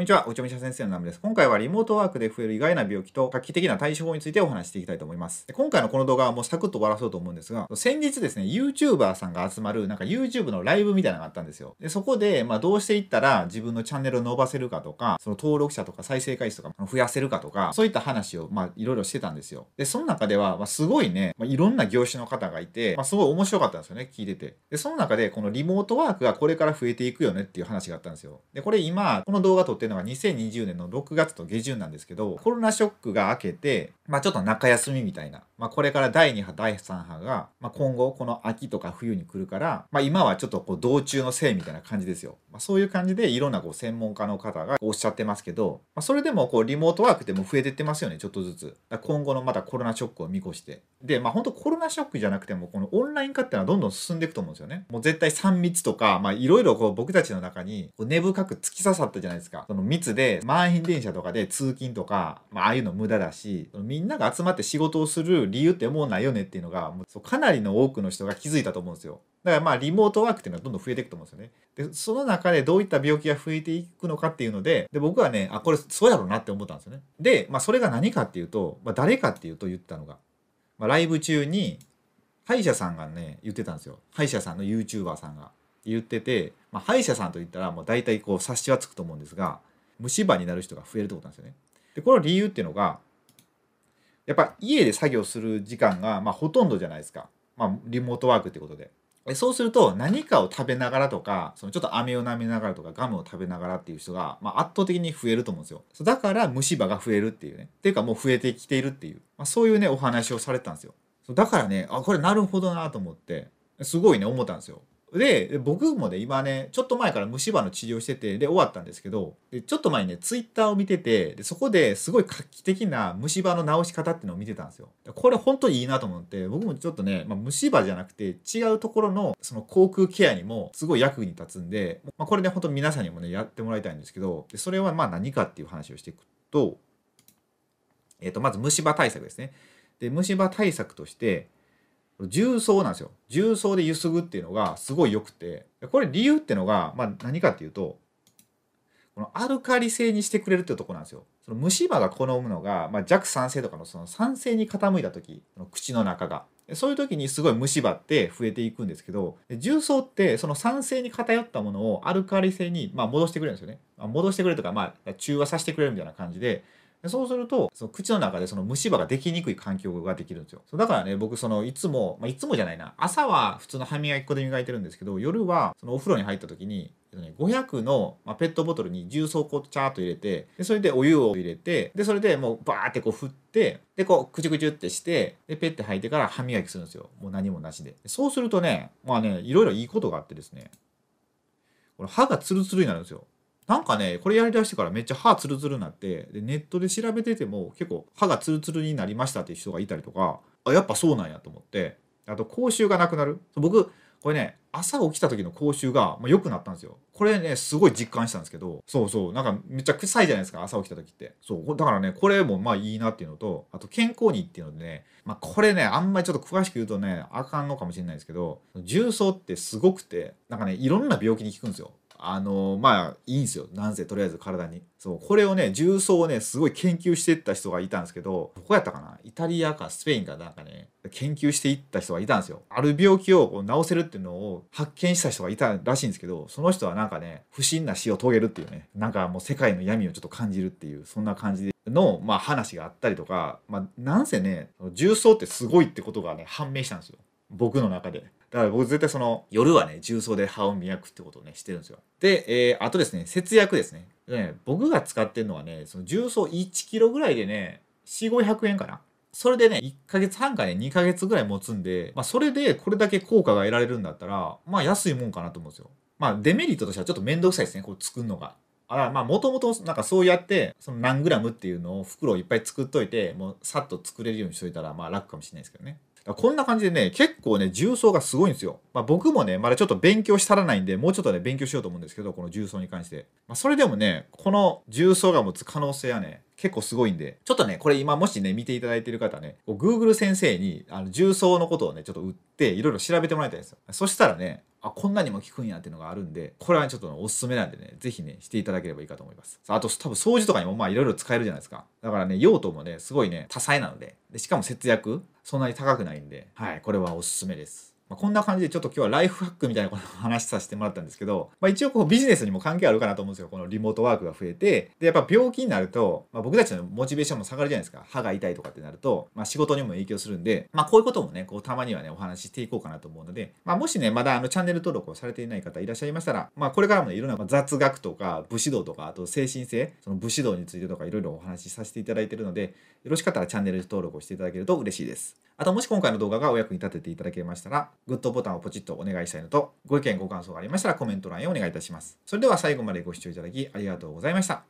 こんにちは、おちょみしゃ先生のナムです。今回はリモートワークで増える意外な病気と画期的な対処法についてお話していきたいと思います。で今回のこの動画はもうサクッと終わらそうと思うんですが、先日ですね、YouTuber さんが集まるなんか YouTube のライブみたいなのがあったんですよ。で、そこで、まあどうしていったら自分のチャンネルを伸ばせるかとか、その登録者とか再生回数とか増やせるかとか、そういった話をまあいろいろしてたんですよ。で、その中では、まあ、すごいね、まあ、いろんな業種の方がいて、まあすごい面白かったんですよね、聞いてて。で、その中でこのリモートワークがこれから増えていくよねっていう話があったんですよ。で、これ今、この動画撮ってのが2020年の6月と下旬なんですけど、コロナショックが明けて、まあちょっと中休みみたいな、まあこれから第2波、第3波が、まあ今後この秋とか冬に来るから、まあ今はちょっとこう道中のせいみたいな感じですよ。まあそういう感じでいろんなこう専門家の方がおっしゃってますけど、まあそれでもこうリモートワークでも増えてってますよね、ちょっとずつ。今後のまたコロナショックを見越して。で、まあ本当コロナショックじゃなくても、このオンライン化っていうのはどんどん進んでいくと思うんですよね。もう絶対3密とか、まあいろいろこう僕たちの中にこう根深く突き刺さったじゃないですか。その密で満員電車とかで通勤とか、まあ、ああいうの無駄だし、みみんなが集まって仕事をする理由ってもうないよねっていうのが、もうかなりの多くの人が気づいたと思うんですよ。だからまあリモートワークっていうのはどんどん増えていくと思うんですよね。で、その中でどういった病気が増えていくのかっていうので、で僕はね、あ、これそうやろうなって思ったんですよね。で、まあそれが何かっていうと、まあ誰かっていうと言ったのが、まあ、ライブ中に歯医者さんがね、言ってたんですよ。歯医者さんの YouTuber さんが言ってて、まあ、歯医者さんと言ったらもう大体こう察しはつくと思うんですが、虫歯になる人が増えるってことなんですよね。で、この理由っていうのが、やっぱ家で作業する時間がまあほとんどじゃないですか。まあ、リモートワークってことで。そうすると何かを食べながらとか、そのちょっと飴を舐めながらとかガムを食べながらっていう人が、まあ、圧倒的に増えると思うんですよ。だから虫歯が増えるっていうね。っていうかもう増えてきているっていう、まあ、そういうねお話をされてたんですよ。だからね、あ、これなるほどなと思って、すごいね思ったんですよ。で僕もね今ねちょっと前から虫歯の治療しててで終わったんですけどでちょっと前にねツイッターを見ててでそこですごい画期的な虫歯の治し方っていうのを見てたんですよ。これ本当にいいなと思って僕もちょっとね、まあ、虫歯じゃなくて違うところのその口腔ケアにもすごい役に立つんで、まあ、これね本当皆さんにもねやってもらいたいんですけどでそれはまあ何かっていう話をしていくと,、えー、とまず虫歯対策ですね。で虫歯対策として重曹なんですよ。重曹でゆすぐっていうのがすごい良くて。これ理由っていうのが、まあ、何かっていうとこのアルカリ性にしてくれるっていうとこなんですよ。その虫歯が好むのが、まあ、弱酸性とかのその酸性に傾いた時の口の中が。そういう時にすごい虫歯って増えていくんですけど重曹ってその酸性に偏ったものをアルカリ性に、まあ、戻してくれるんですよね、まあ、戻してくれるとか、まあ、中和させてくれるみたいな感じででそうするとその口の中でその虫歯ができにくい環境ができるんですよ。そうだからね僕そのいつも、まあ、いつもじゃないな。朝は普通の歯磨き粉で磨いてるんですけど夜はそのお風呂に入った時に500のペットボトルに重曹粉をチャーっと入れてでそれでお湯を入れてでそれでもうバーってこう振ってでこうクチュクチュってしてでペッて吐いてから歯磨きするんですよ。もう何もなしで。そうするとねまあねいろいろいいことがあってですね。この歯がツルツルになるんですよ。なんかね、これやりだしてからめっちゃ歯ツルツルになって、で、ネットで調べてても結構歯がツルツルになりましたっていう人がいたりとか、あ、やっぱそうなんやと思って、あと口臭がなくなる。僕、これね、朝起きた時の口臭がま良くなったんですよ。これね、すごい実感したんですけど、そうそう、なんかめっちゃ臭いじゃないですか、朝起きた時って。そう、だからね、これもまあいいなっていうのと、あと健康にっていうのでね、まあこれね、あんまりちょっと詳しく言うとね、あかんのかもしれないですけど、重曹ってすごくて、なんかね、いろんな病気に効くんですよ。あのまあいいんですよ。なんせとりあえず体に。そうこれをね重曹をねすごい研究していった人がいたんですけどどこやったかな？イタリアかスペインかなんかね研究していった人がいたんですよ。ある病気をこう治せるっていうのを発見した人がいたらしいんですけどその人はなんかね不審な死を遂げるっていうねなんかもう世界の闇をちょっと感じるっていうそんな感じの、まあ、話があったりとか、まあ、なんせね重曹ってすごいってことがね判明したんですよ。僕の中で。だから僕絶対その夜はね重曹で歯を磨くってことをねしてるんですよ。で、えー、あとですね節約ですね。ね僕が使ってるのはねその重曹1キロぐらいでね4500円かな。それでね1ヶ月半かね2ヶ月ぐらい持つんで、まあ、それでこれだけ効果が得られるんだったらまあ安いもんかなと思うんですよ。まあデメリットとしてはちょっと面倒くさいですねこう作るのが。あらまあもともとなんかそうやってその何グラムっていうのを袋をいっぱい作っといてもうさっと作れるようにしといたらまあ楽かもしれないですけどね。こんな感じでね、結構ね、重曹がすごいんですよ。まあ、僕もね、まだちょっと勉強し足らないんで、もうちょっとね、勉強しようと思うんですけど、この重曹に関して。まあ、それでもね、この重曹が持つ可能性はね、結構すごいんで、ちょっとね、これ今もしね、見ていただいてる方ね、Google 先生にあの重曹のことをね、ちょっと売って、いろいろ調べてもらいたいんですよ。そしたらね、あ、こんなにも効くんやっていうのがあるんで、これはちょっとおすすめなんでね、ぜひね、していただければいいかと思います。あと、多分掃除とかにもまあいろいろ使えるじゃないですか。だからね、用途もね、すごいね、多彩なので、でしかも節約、そんなに高くないんで、はい、これはおすすめです。まあ、こんな感じでちょっと今日はライフハックみたいなことを話させてもらったんですけど、まあ、一応こうビジネスにも関係あるかなと思うんですよ。このリモートワークが増えて。で、やっぱ病気になると、まあ、僕たちのモチベーションも下がるじゃないですか。歯が痛いとかってなると、まあ、仕事にも影響するんで、まあ、こういうこともね、こうたまにはね、お話ししていこうかなと思うので、まあ、もしね、まだあのチャンネル登録をされていない方いらっしゃいましたら、まあ、これからもね、いろんな雑学とか武士道とか、あと精神性、その武士道についてとかいろいろお話しさせていただいているので、よろしかったらチャンネル登録をしていただけると嬉しいです。あと、もし今回の動画がお役に立てていただけましたら、グッドボタンをポチッとお願いしたいのと、ご意見ご感想がありましたらコメント欄へお願いいたします。それでは最後までご視聴いただきありがとうございました。